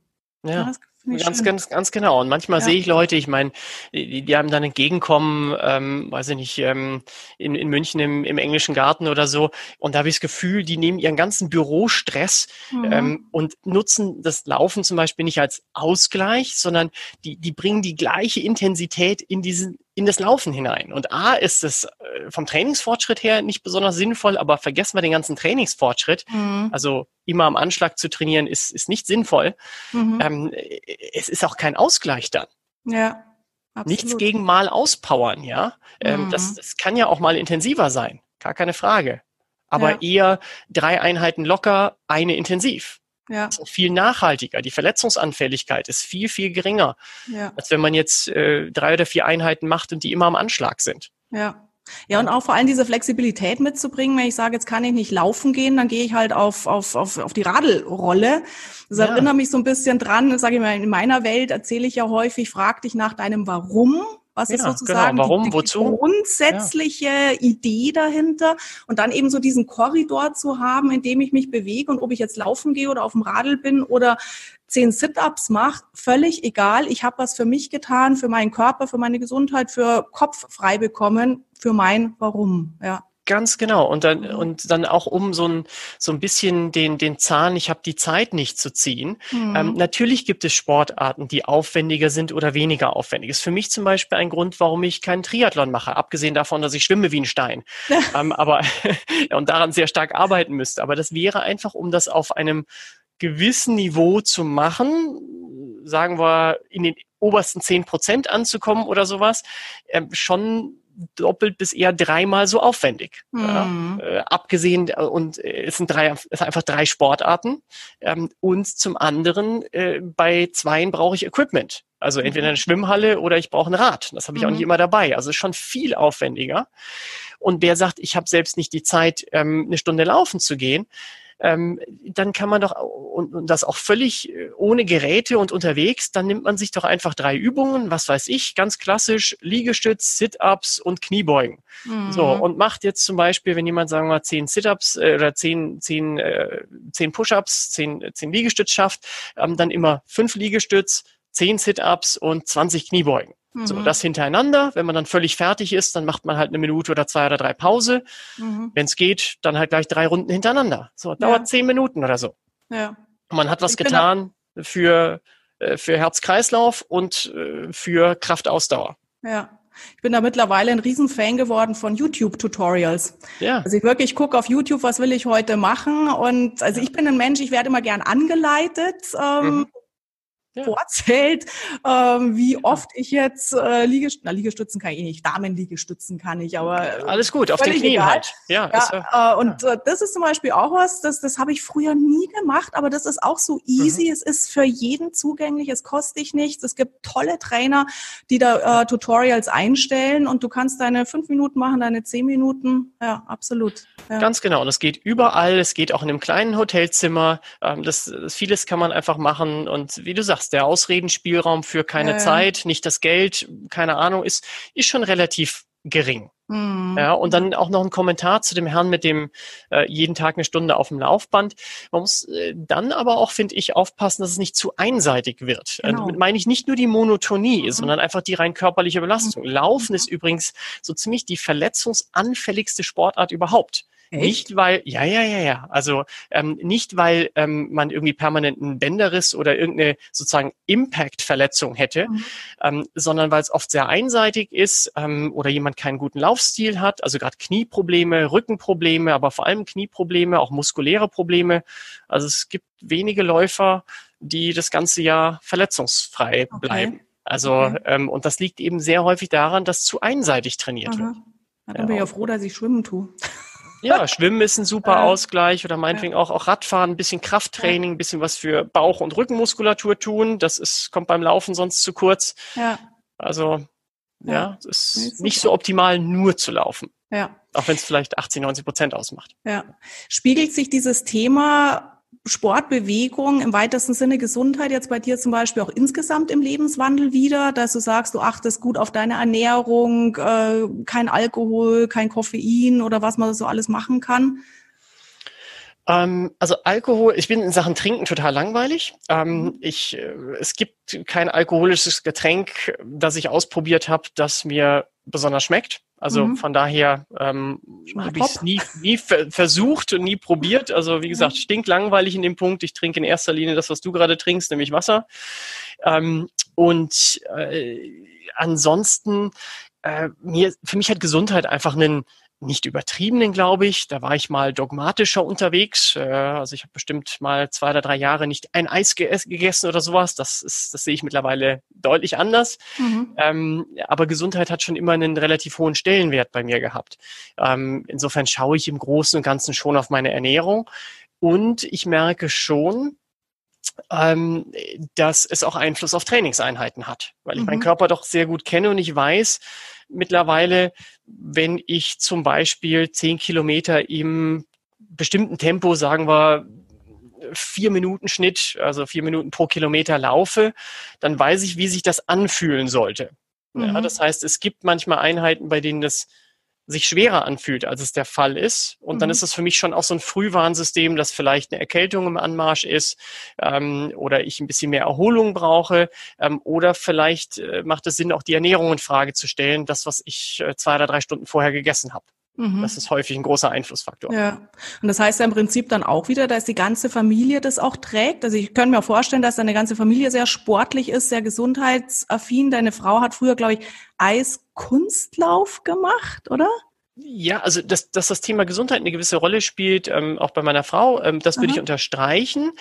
Ja. ja Ganz, ganz, ganz genau. Und manchmal ja. sehe ich Leute, ich meine, die, die haben dann entgegenkommen, ähm, weiß ich nicht, ähm, in, in München im, im englischen Garten oder so. Und da habe ich das Gefühl, die nehmen ihren ganzen Bürostress mhm. ähm, und nutzen das Laufen zum Beispiel nicht als Ausgleich, sondern die, die bringen die gleiche Intensität in diesen in das Laufen hinein. Und A ist es äh, vom Trainingsfortschritt her nicht besonders sinnvoll, aber vergessen wir den ganzen Trainingsfortschritt. Mhm. Also immer am Anschlag zu trainieren ist, ist nicht sinnvoll. Mhm. Ähm, es ist auch kein Ausgleich dann. Ja. Absolut. Nichts gegen mal auspowern, ja. Ähm, mhm. das, das kann ja auch mal intensiver sein. Gar keine Frage. Aber ja. eher drei Einheiten locker, eine intensiv. Ja. Ist viel nachhaltiger. Die Verletzungsanfälligkeit ist viel, viel geringer, ja. als wenn man jetzt äh, drei oder vier Einheiten macht und die immer am Anschlag sind. Ja. Ja, und auch vor allem diese Flexibilität mitzubringen. Wenn ich sage, jetzt kann ich nicht laufen gehen, dann gehe ich halt auf, auf, auf, auf die Radelrolle. Das ja. erinnert mich so ein bisschen dran, sage ich mal, in meiner Welt erzähle ich ja häufig, frag dich nach deinem Warum. Was ja, ist genau. sozusagen genau. Warum, die, die wozu? grundsätzliche ja. Idee dahinter? Und dann eben so diesen Korridor zu haben, in dem ich mich bewege und ob ich jetzt laufen gehe oder auf dem Radl bin oder zehn Sit-ups mache, völlig egal. Ich habe was für mich getan, für meinen Körper, für meine Gesundheit, für Kopf frei bekommen, für mein Warum. Ja. Ganz genau. Und dann, und dann auch um so ein, so ein bisschen den, den Zahn, ich habe die Zeit nicht zu ziehen. Mhm. Ähm, natürlich gibt es Sportarten, die aufwendiger sind oder weniger aufwendig. Ist für mich zum Beispiel ein Grund, warum ich keinen Triathlon mache, abgesehen davon, dass ich schwimme wie ein Stein. ähm, aber und daran sehr stark arbeiten müsste. Aber das wäre einfach, um das auf einem gewissen Niveau zu machen, sagen wir in den obersten zehn Prozent anzukommen oder sowas, äh, schon doppelt bis eher dreimal so aufwendig. Mhm. Ja, äh, abgesehen äh, und äh, es sind drei, es sind einfach drei Sportarten ähm, und zum anderen äh, bei zweien brauche ich Equipment. Also entweder eine Schwimmhalle oder ich brauche ein Rad. Das habe ich mhm. auch nicht immer dabei. Also schon viel aufwendiger. Und wer sagt, ich habe selbst nicht die Zeit, ähm, eine Stunde laufen zu gehen, ähm, dann kann man doch, und, und das auch völlig äh, ohne Geräte und unterwegs, dann nimmt man sich doch einfach drei Übungen, was weiß ich, ganz klassisch, Liegestütz, Sit-Ups und Kniebeugen. Mhm. So, und macht jetzt zum Beispiel, wenn jemand, sagen wir mal, zehn Sit-Ups äh, oder zehn, zehn, äh, zehn Push-Ups, zehn, zehn Liegestütz schafft, ähm, dann immer fünf Liegestütz, zehn Sit-Ups und 20 Kniebeugen. Mhm. So, das hintereinander. Wenn man dann völlig fertig ist, dann macht man halt eine Minute oder zwei oder drei Pause. Mhm. Wenn es geht, dann halt gleich drei Runden hintereinander. So, dauert ja. zehn Minuten oder so. Ja. Und man hat was ich getan für, äh, für Herz-Kreislauf und äh, für Kraftausdauer. Ja. Ich bin da mittlerweile ein Riesenfan geworden von YouTube-Tutorials. Ja. Also ich wirklich gucke auf YouTube, was will ich heute machen. Und also ich bin ein Mensch, ich werde immer gern angeleitet. Ähm, mhm ja. vorzählt, ähm, wie oft ich jetzt äh, Liegestützen, na, Liegestützen kann ich eh nicht, Damen-Liegestützen kann ich, aber äh, alles gut, auf den Knien egal. halt. Ja, ja, ist, äh, und ja. Äh, das ist zum Beispiel auch was, das, das habe ich früher nie gemacht, aber das ist auch so easy, mhm. es ist für jeden zugänglich, es kostet dich nichts, es gibt tolle Trainer, die da äh, Tutorials einstellen und du kannst deine fünf Minuten machen, deine zehn Minuten, ja, absolut. Ja. Ganz genau, und es geht überall, es geht auch in einem kleinen Hotelzimmer, ähm, das, das vieles kann man einfach machen und wie du sagst, sagst, der Ausredenspielraum für keine ja. Zeit, nicht das Geld, keine Ahnung, ist, ist schon relativ gering. Mhm. Ja, und dann auch noch ein Kommentar zu dem Herrn mit dem äh, jeden Tag eine Stunde auf dem Laufband. Man muss äh, dann aber auch, finde ich, aufpassen, dass es nicht zu einseitig wird. Äh, genau. Äh, damit meine ich nicht nur die Monotonie, mhm. sondern einfach die rein körperliche Belastung. Mhm. Laufen ist übrigens so ziemlich die verletzungsanfälligste Sportart überhaupt. Echt? Nicht weil, ja, ja, ja, ja. Also ähm, nicht weil ähm, man irgendwie permanenten Bänderriss oder irgendeine sozusagen Impact-Verletzung hätte, mhm. ähm, sondern weil es oft sehr einseitig ist ähm, oder jemand keinen guten Laufstil hat. Also gerade Knieprobleme, Rückenprobleme, aber vor allem Knieprobleme, auch muskuläre Probleme. Also es gibt wenige Läufer, die das ganze Jahr verletzungsfrei okay. bleiben. Also okay. ähm, und das liegt eben sehr häufig daran, dass zu einseitig trainiert Aha. wird. Ja, dann bin ich ja froh, dass ich schwimmen tue. Ja, Schwimmen ist ein super äh, Ausgleich oder meinetwegen ja. auch, auch Radfahren, ein bisschen Krafttraining, ein bisschen was für Bauch- und Rückenmuskulatur tun. Das ist, kommt beim Laufen sonst zu kurz. Ja. Also, ja, es ist nicht so optimal, nur zu laufen. Ja. Auch wenn es vielleicht 80, 90 Prozent ausmacht. Ja. Spiegelt sich dieses Thema Sportbewegung im weitesten Sinne Gesundheit jetzt bei dir zum Beispiel auch insgesamt im Lebenswandel wieder, dass du sagst, du achtest gut auf deine Ernährung, äh, kein Alkohol, kein Koffein oder was man so alles machen kann? Ähm, also Alkohol, ich bin in Sachen Trinken total langweilig. Ähm, mhm. ich, äh, es gibt kein alkoholisches Getränk, das ich ausprobiert habe, das mir besonders schmeckt. Also mhm. von daher ähm, habe ich es nie, nie versucht und nie probiert. Also wie gesagt, stinkt langweilig in dem Punkt. Ich trinke in erster Linie das, was du gerade trinkst, nämlich Wasser. Ähm, und äh, ansonsten, äh, mir, für mich hat Gesundheit einfach einen nicht übertriebenen, glaube ich. Da war ich mal dogmatischer unterwegs. Äh, also ich habe bestimmt mal zwei oder drei Jahre nicht ein Eis gegessen oder sowas. Das ist, das sehe ich mittlerweile deutlich anders. Mhm. Ähm, aber Gesundheit hat schon immer einen relativ hohen Stellenwert bei mir gehabt. Ähm, insofern schaue ich im Großen und Ganzen schon auf meine Ernährung. Und ich merke schon, ähm, dass es auch Einfluss auf Trainingseinheiten hat, weil ich mhm. meinen Körper doch sehr gut kenne und ich weiß mittlerweile, wenn ich zum Beispiel zehn Kilometer im bestimmten Tempo, sagen wir vier Minuten Schnitt, also vier Minuten pro Kilometer laufe, dann weiß ich, wie sich das anfühlen sollte. Mhm. Ja, das heißt, es gibt manchmal Einheiten, bei denen das sich schwerer anfühlt, als es der Fall ist. Und mhm. dann ist es für mich schon auch so ein Frühwarnsystem, dass vielleicht eine Erkältung im Anmarsch ist ähm, oder ich ein bisschen mehr Erholung brauche. Ähm, oder vielleicht äh, macht es Sinn, auch die Ernährung in Frage zu stellen, das, was ich äh, zwei oder drei Stunden vorher gegessen habe. Mhm. Das ist häufig ein großer Einflussfaktor. Ja. Und das heißt ja im Prinzip dann auch wieder, dass die ganze Familie das auch trägt. Also ich könnte mir vorstellen, dass deine ganze Familie sehr sportlich ist, sehr gesundheitsaffin. Deine Frau hat früher, glaube ich, Eiskunstlauf gemacht, oder? Ja, also dass, dass das Thema Gesundheit eine gewisse Rolle spielt, ähm, auch bei meiner Frau, ähm, das würde ich unterstreichen.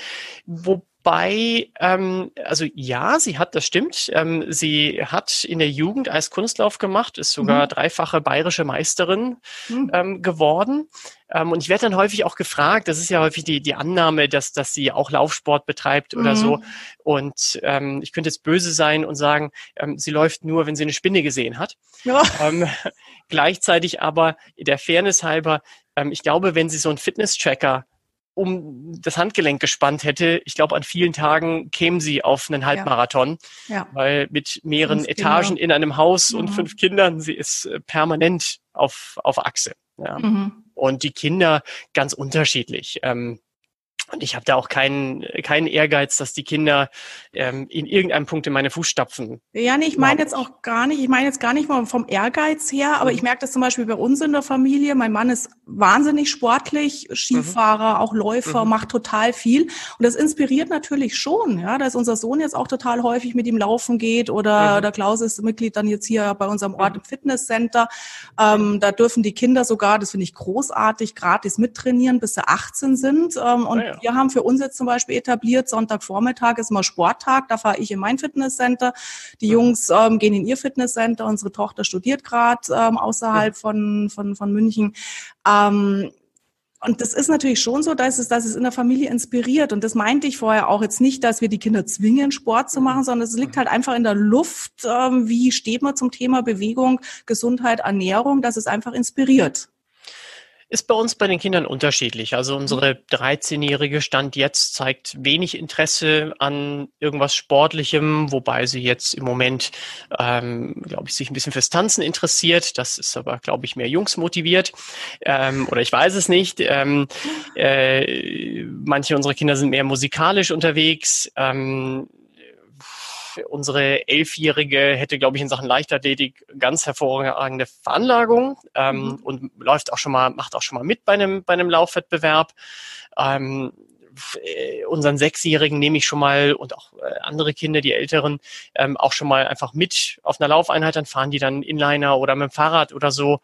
Wo, bei, ähm, also ja, sie hat, das stimmt, ähm, sie hat in der Jugend als Kunstlauf gemacht, ist sogar mhm. dreifache bayerische Meisterin mhm. ähm, geworden. Ähm, und ich werde dann häufig auch gefragt, das ist ja häufig die, die Annahme, dass, dass sie auch Laufsport betreibt oder mhm. so. Und ähm, ich könnte jetzt böse sein und sagen, ähm, sie läuft nur, wenn sie eine Spinne gesehen hat. Ja. Ähm, gleichzeitig aber der Fairness halber, ähm, ich glaube, wenn sie so einen Fitness-Tracker um das Handgelenk gespannt hätte, ich glaube, an vielen Tagen kämen sie auf einen Halbmarathon, ja. Ja. weil mit mehreren fünf Etagen Kinder. in einem Haus mhm. und fünf Kindern, sie ist äh, permanent auf, auf Achse. Ja. Mhm. Und die Kinder ganz unterschiedlich. Ähm, und ich habe da auch keinen, keinen Ehrgeiz, dass die Kinder ähm, in irgendeinem Punkt in meine Fußstapfen. Ja, nee, ich meine jetzt auch gar nicht, ich meine jetzt gar nicht vom, vom Ehrgeiz her, aber mhm. ich merke das zum Beispiel bei uns in der Familie. Mein Mann ist wahnsinnig sportlich, Skifahrer, mhm. auch Läufer, mhm. macht total viel. Und das inspiriert natürlich schon, ja, dass unser Sohn jetzt auch total häufig mit ihm laufen geht oder mhm. der Klaus ist Mitglied dann jetzt hier bei unserem Ort im Fitnesscenter. Ähm, da dürfen die Kinder sogar, das finde ich großartig, gratis mittrainieren, bis sie 18 sind. Ähm, und ja, ja wir haben für uns jetzt zum Beispiel etabliert, Sonntagvormittag ist mal Sporttag, da fahre ich in mein Fitnesscenter. Die Jungs ähm, gehen in ihr Fitnesscenter, unsere Tochter studiert gerade ähm, außerhalb von, von, von München. Ähm, und das ist natürlich schon so, dass es, dass es in der Familie inspiriert. Und das meinte ich vorher auch jetzt nicht, dass wir die Kinder zwingen, Sport zu machen, sondern es liegt halt einfach in der Luft, ähm, wie steht man zum Thema Bewegung, Gesundheit, Ernährung, dass es einfach inspiriert. Ist bei uns bei den Kindern unterschiedlich. Also unsere 13-jährige Stand jetzt zeigt wenig Interesse an irgendwas Sportlichem, wobei sie jetzt im Moment, ähm, glaube ich, sich ein bisschen fürs Tanzen interessiert. Das ist aber, glaube ich, mehr Jungs motiviert. Ähm, oder ich weiß es nicht. Ähm, äh, manche unserer Kinder sind mehr musikalisch unterwegs. Ähm, unsere Elfjährige hätte, glaube ich, in Sachen Leichtathletik ganz hervorragende Veranlagung ähm, mhm. und läuft auch schon mal, macht auch schon mal mit bei einem, bei einem Laufwettbewerb. Ähm, äh, unseren Sechsjährigen nehme ich schon mal und auch äh, andere Kinder, die Älteren, ähm, auch schon mal einfach mit auf einer Laufeinheit. Dann fahren die dann Inliner oder mit dem Fahrrad oder so.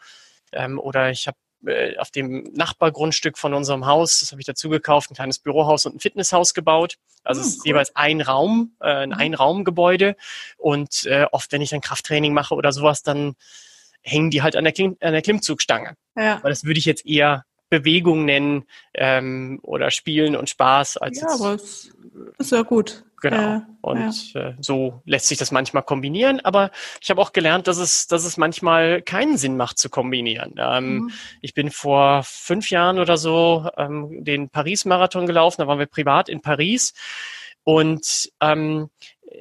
Ähm, oder ich habe äh, auf dem Nachbargrundstück von unserem Haus, das habe ich dazu gekauft, ein kleines Bürohaus und ein Fitnesshaus gebaut. Also es ist cool. jeweils ein Raum, äh, ein mhm. Einraumgebäude. Und äh, oft, wenn ich dann Krafttraining mache oder sowas, dann hängen die halt an der, Klim an der Klimmzugstange. Ja. Weil das würde ich jetzt eher Bewegung nennen ähm, oder Spielen und Spaß als ja, aber es ist ja gut. Genau. Ja, und ja. Äh, so lässt sich das manchmal kombinieren. Aber ich habe auch gelernt, dass es, dass es manchmal keinen Sinn macht zu kombinieren. Ähm, mhm. Ich bin vor fünf Jahren oder so ähm, den Paris-Marathon gelaufen. Da waren wir privat in Paris. Und ähm,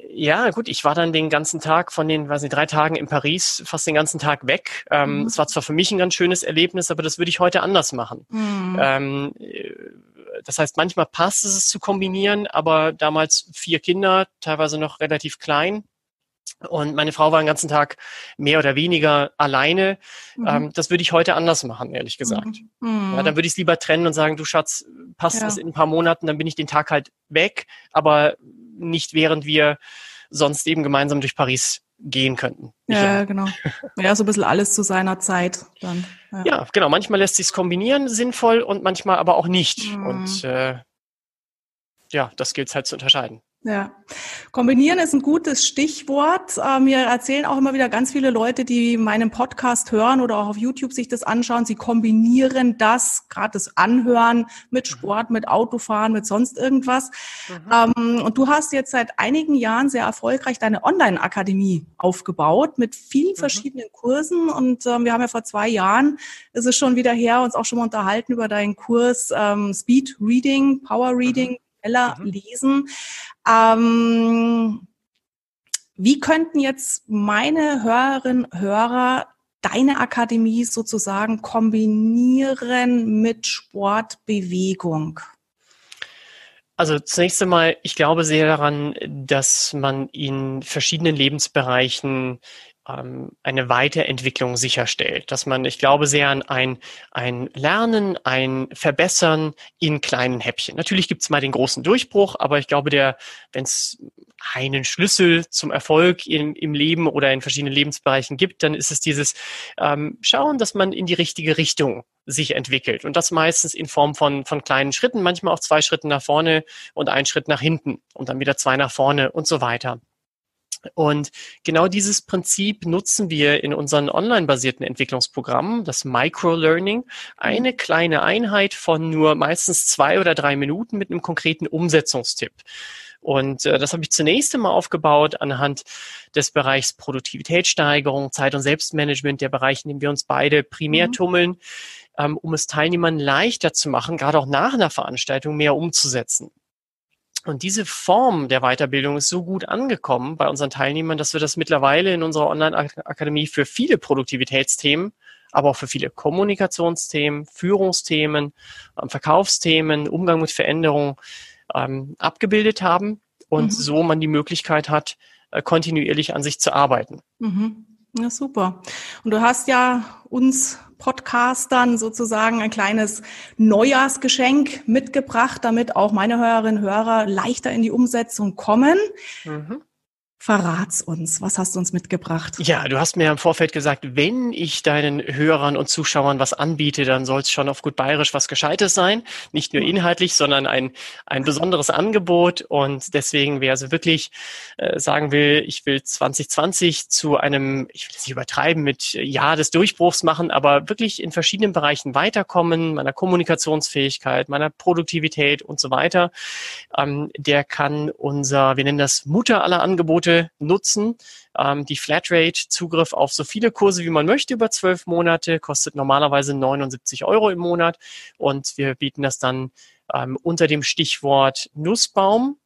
ja, gut, ich war dann den ganzen Tag von den, weiß nicht, drei Tagen in Paris fast den ganzen Tag weg. Ähm, mhm. Es war zwar für mich ein ganz schönes Erlebnis, aber das würde ich heute anders machen. Mhm. Ähm, das heißt, manchmal passt es zu kombinieren, aber damals vier Kinder, teilweise noch relativ klein. Und meine Frau war den ganzen Tag mehr oder weniger alleine. Mhm. Ähm, das würde ich heute anders machen, ehrlich gesagt. Mhm. Ja, dann würde ich es lieber trennen und sagen, du Schatz, passt ja. das in ein paar Monaten, dann bin ich den Tag halt weg, aber nicht während wir sonst eben gemeinsam durch Paris gehen könnten. Ja, genau. Ja, so ein bisschen alles zu seiner Zeit dann. Ja, ja genau. Manchmal lässt sich kombinieren sinnvoll und manchmal aber auch nicht. Mhm. Und äh, ja, das gilt es halt zu unterscheiden. Ja, kombinieren ist ein gutes Stichwort. Äh, mir erzählen auch immer wieder ganz viele Leute, die meinen Podcast hören oder auch auf YouTube sich das anschauen. Sie kombinieren das, gerade das Anhören mit mhm. Sport, mit Autofahren, mit sonst irgendwas. Mhm. Und du hast jetzt seit einigen Jahren sehr erfolgreich deine Online-Akademie aufgebaut mit vielen mhm. verschiedenen Kursen. Und ähm, wir haben ja vor zwei Jahren, ist es schon wieder her, uns auch schon mal unterhalten über deinen Kurs ähm, Speed Reading, Power Reading schneller mhm. lesen. Ähm, wie könnten jetzt meine Hörerinnen, Hörer deine Akademie sozusagen kombinieren mit Sportbewegung? Also zunächst einmal, ich glaube sehr daran, dass man in verschiedenen Lebensbereichen ähm, eine Weiterentwicklung sicherstellt, dass man, ich glaube sehr an ein, ein Lernen, ein Verbessern in kleinen Häppchen. Natürlich gibt es mal den großen Durchbruch, aber ich glaube, der, wenn es einen Schlüssel zum Erfolg im, im Leben oder in verschiedenen Lebensbereichen gibt, dann ist es dieses ähm, Schauen, dass man in die richtige Richtung sich entwickelt. Und das meistens in Form von, von kleinen Schritten, manchmal auch zwei Schritten nach vorne und ein Schritt nach hinten und dann wieder zwei nach vorne und so weiter. Und genau dieses Prinzip nutzen wir in unseren online-basierten Entwicklungsprogrammen, das Microlearning, eine mhm. kleine Einheit von nur meistens zwei oder drei Minuten mit einem konkreten Umsetzungstipp. Und äh, das habe ich zunächst einmal aufgebaut anhand des Bereichs Produktivitätssteigerung, Zeit- und Selbstmanagement, der Bereich, in dem wir uns beide primär mhm. tummeln, ähm, um es Teilnehmern leichter zu machen, gerade auch nach einer Veranstaltung mehr umzusetzen. Und diese Form der Weiterbildung ist so gut angekommen bei unseren Teilnehmern, dass wir das mittlerweile in unserer Online-Akademie für viele Produktivitätsthemen, aber auch für viele Kommunikationsthemen, Führungsthemen, ähm, Verkaufsthemen, Umgang mit Veränderungen ähm, abgebildet haben und mhm. so man die Möglichkeit hat, äh, kontinuierlich an sich zu arbeiten. Mhm. Ja, super. Und du hast ja uns Podcastern sozusagen ein kleines Neujahrsgeschenk mitgebracht, damit auch meine Hörerinnen und Hörer leichter in die Umsetzung kommen. Mhm. Verrat's uns. Was hast du uns mitgebracht? Ja, du hast mir im Vorfeld gesagt, wenn ich deinen Hörern und Zuschauern was anbiete, dann soll es schon auf gut bayerisch was Gescheites sein. Nicht nur inhaltlich, sondern ein, ein besonderes Angebot. Und deswegen, wer also wirklich äh, sagen will, ich will 2020 zu einem, ich will es nicht übertreiben, mit Jahr des Durchbruchs machen, aber wirklich in verschiedenen Bereichen weiterkommen, meiner Kommunikationsfähigkeit, meiner Produktivität und so weiter, ähm, der kann unser, wir nennen das Mutter aller Angebote, nutzen. Ähm, die Flatrate, Zugriff auf so viele Kurse, wie man möchte über zwölf Monate, kostet normalerweise 79 Euro im Monat. Und wir bieten das dann ähm, unter dem Stichwort Nussbaum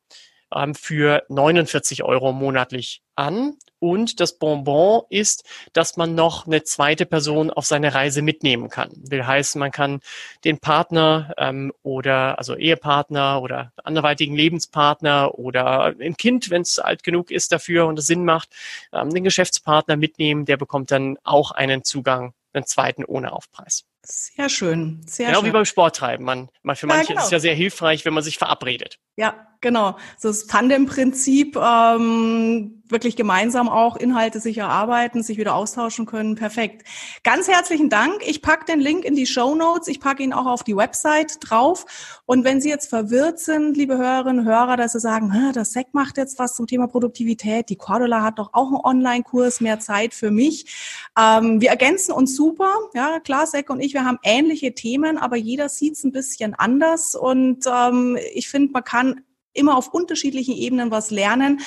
ähm, für 49 Euro monatlich an. Und das Bonbon ist, dass man noch eine zweite Person auf seine Reise mitnehmen kann. Will heißen, man kann den Partner ähm, oder also Ehepartner oder anderweitigen Lebenspartner oder ein Kind, wenn es alt genug ist dafür und es Sinn macht, ähm, den Geschäftspartner mitnehmen. Der bekommt dann auch einen Zugang, einen zweiten ohne Aufpreis. Sehr schön, sehr genau schön. wie beim Sporttreiben. Man, man für manche ja, genau. ist es ja sehr hilfreich, wenn man sich verabredet. Ja, genau. Das Tandem-Prinzip, ähm, wirklich gemeinsam auch Inhalte sich erarbeiten, sich wieder austauschen können. Perfekt. Ganz herzlichen Dank. Ich packe den Link in die Show Notes. Ich packe ihn auch auf die Website drauf. Und wenn Sie jetzt verwirrt sind, liebe Hörerinnen und Hörer, dass Sie sagen, das SEC macht jetzt was zum Thema Produktivität, die Cordula hat doch auch einen Online-Kurs, mehr Zeit für mich. Ähm, wir ergänzen uns super. Ja, klar, SEC und ich, wir haben ähnliche Themen, aber jeder sieht es ein bisschen anders. Und ähm, ich finde, man kann immer auf unterschiedlichen Ebenen was lernen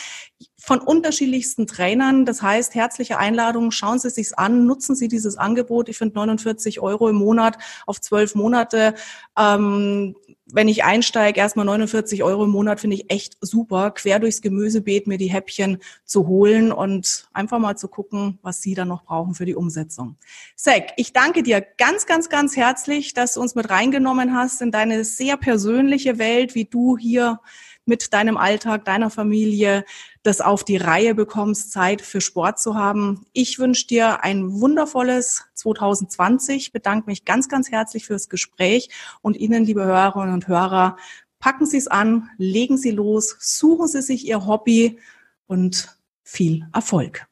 von unterschiedlichsten Trainern. Das heißt, herzliche Einladung, schauen Sie sich's an, nutzen Sie dieses Angebot. Ich finde 49 Euro im Monat auf zwölf Monate. Ähm, wenn ich einsteige, erstmal 49 Euro im Monat finde ich echt super, quer durchs Gemüsebeet mir die Häppchen zu holen und einfach mal zu gucken, was Sie dann noch brauchen für die Umsetzung. Sek, ich danke dir ganz, ganz, ganz herzlich, dass du uns mit reingenommen hast in deine sehr persönliche Welt, wie du hier mit deinem Alltag, deiner Familie das auf die Reihe bekommst, Zeit für Sport zu haben. Ich wünsche dir ein wundervolles 2020, bedanke mich ganz, ganz herzlich fürs Gespräch und Ihnen, liebe Hörerinnen und Hörer, packen Sie es an, legen Sie los, suchen Sie sich Ihr Hobby und viel Erfolg.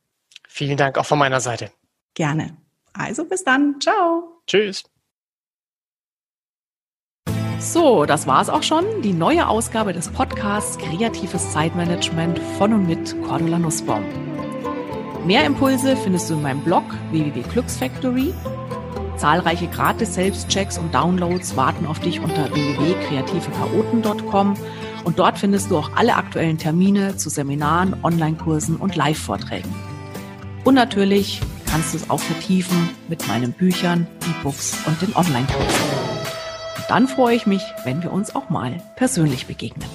Vielen Dank auch von meiner Seite. Gerne. Also bis dann. Ciao. Tschüss. So, das war's auch schon. Die neue Ausgabe des Podcasts Kreatives Zeitmanagement von und mit Cordula Nussbaum. Mehr Impulse findest du in meinem Blog www.glücksfactory. Zahlreiche gratis Selbstchecks und Downloads warten auf dich unter www.kreativechaoten.com und dort findest du auch alle aktuellen Termine zu Seminaren, Online-Kursen und Live-Vorträgen. Und natürlich kannst du es auch vertiefen mit meinen Büchern, E-Books und den Online-Kursen. Dann freue ich mich, wenn wir uns auch mal persönlich begegnen.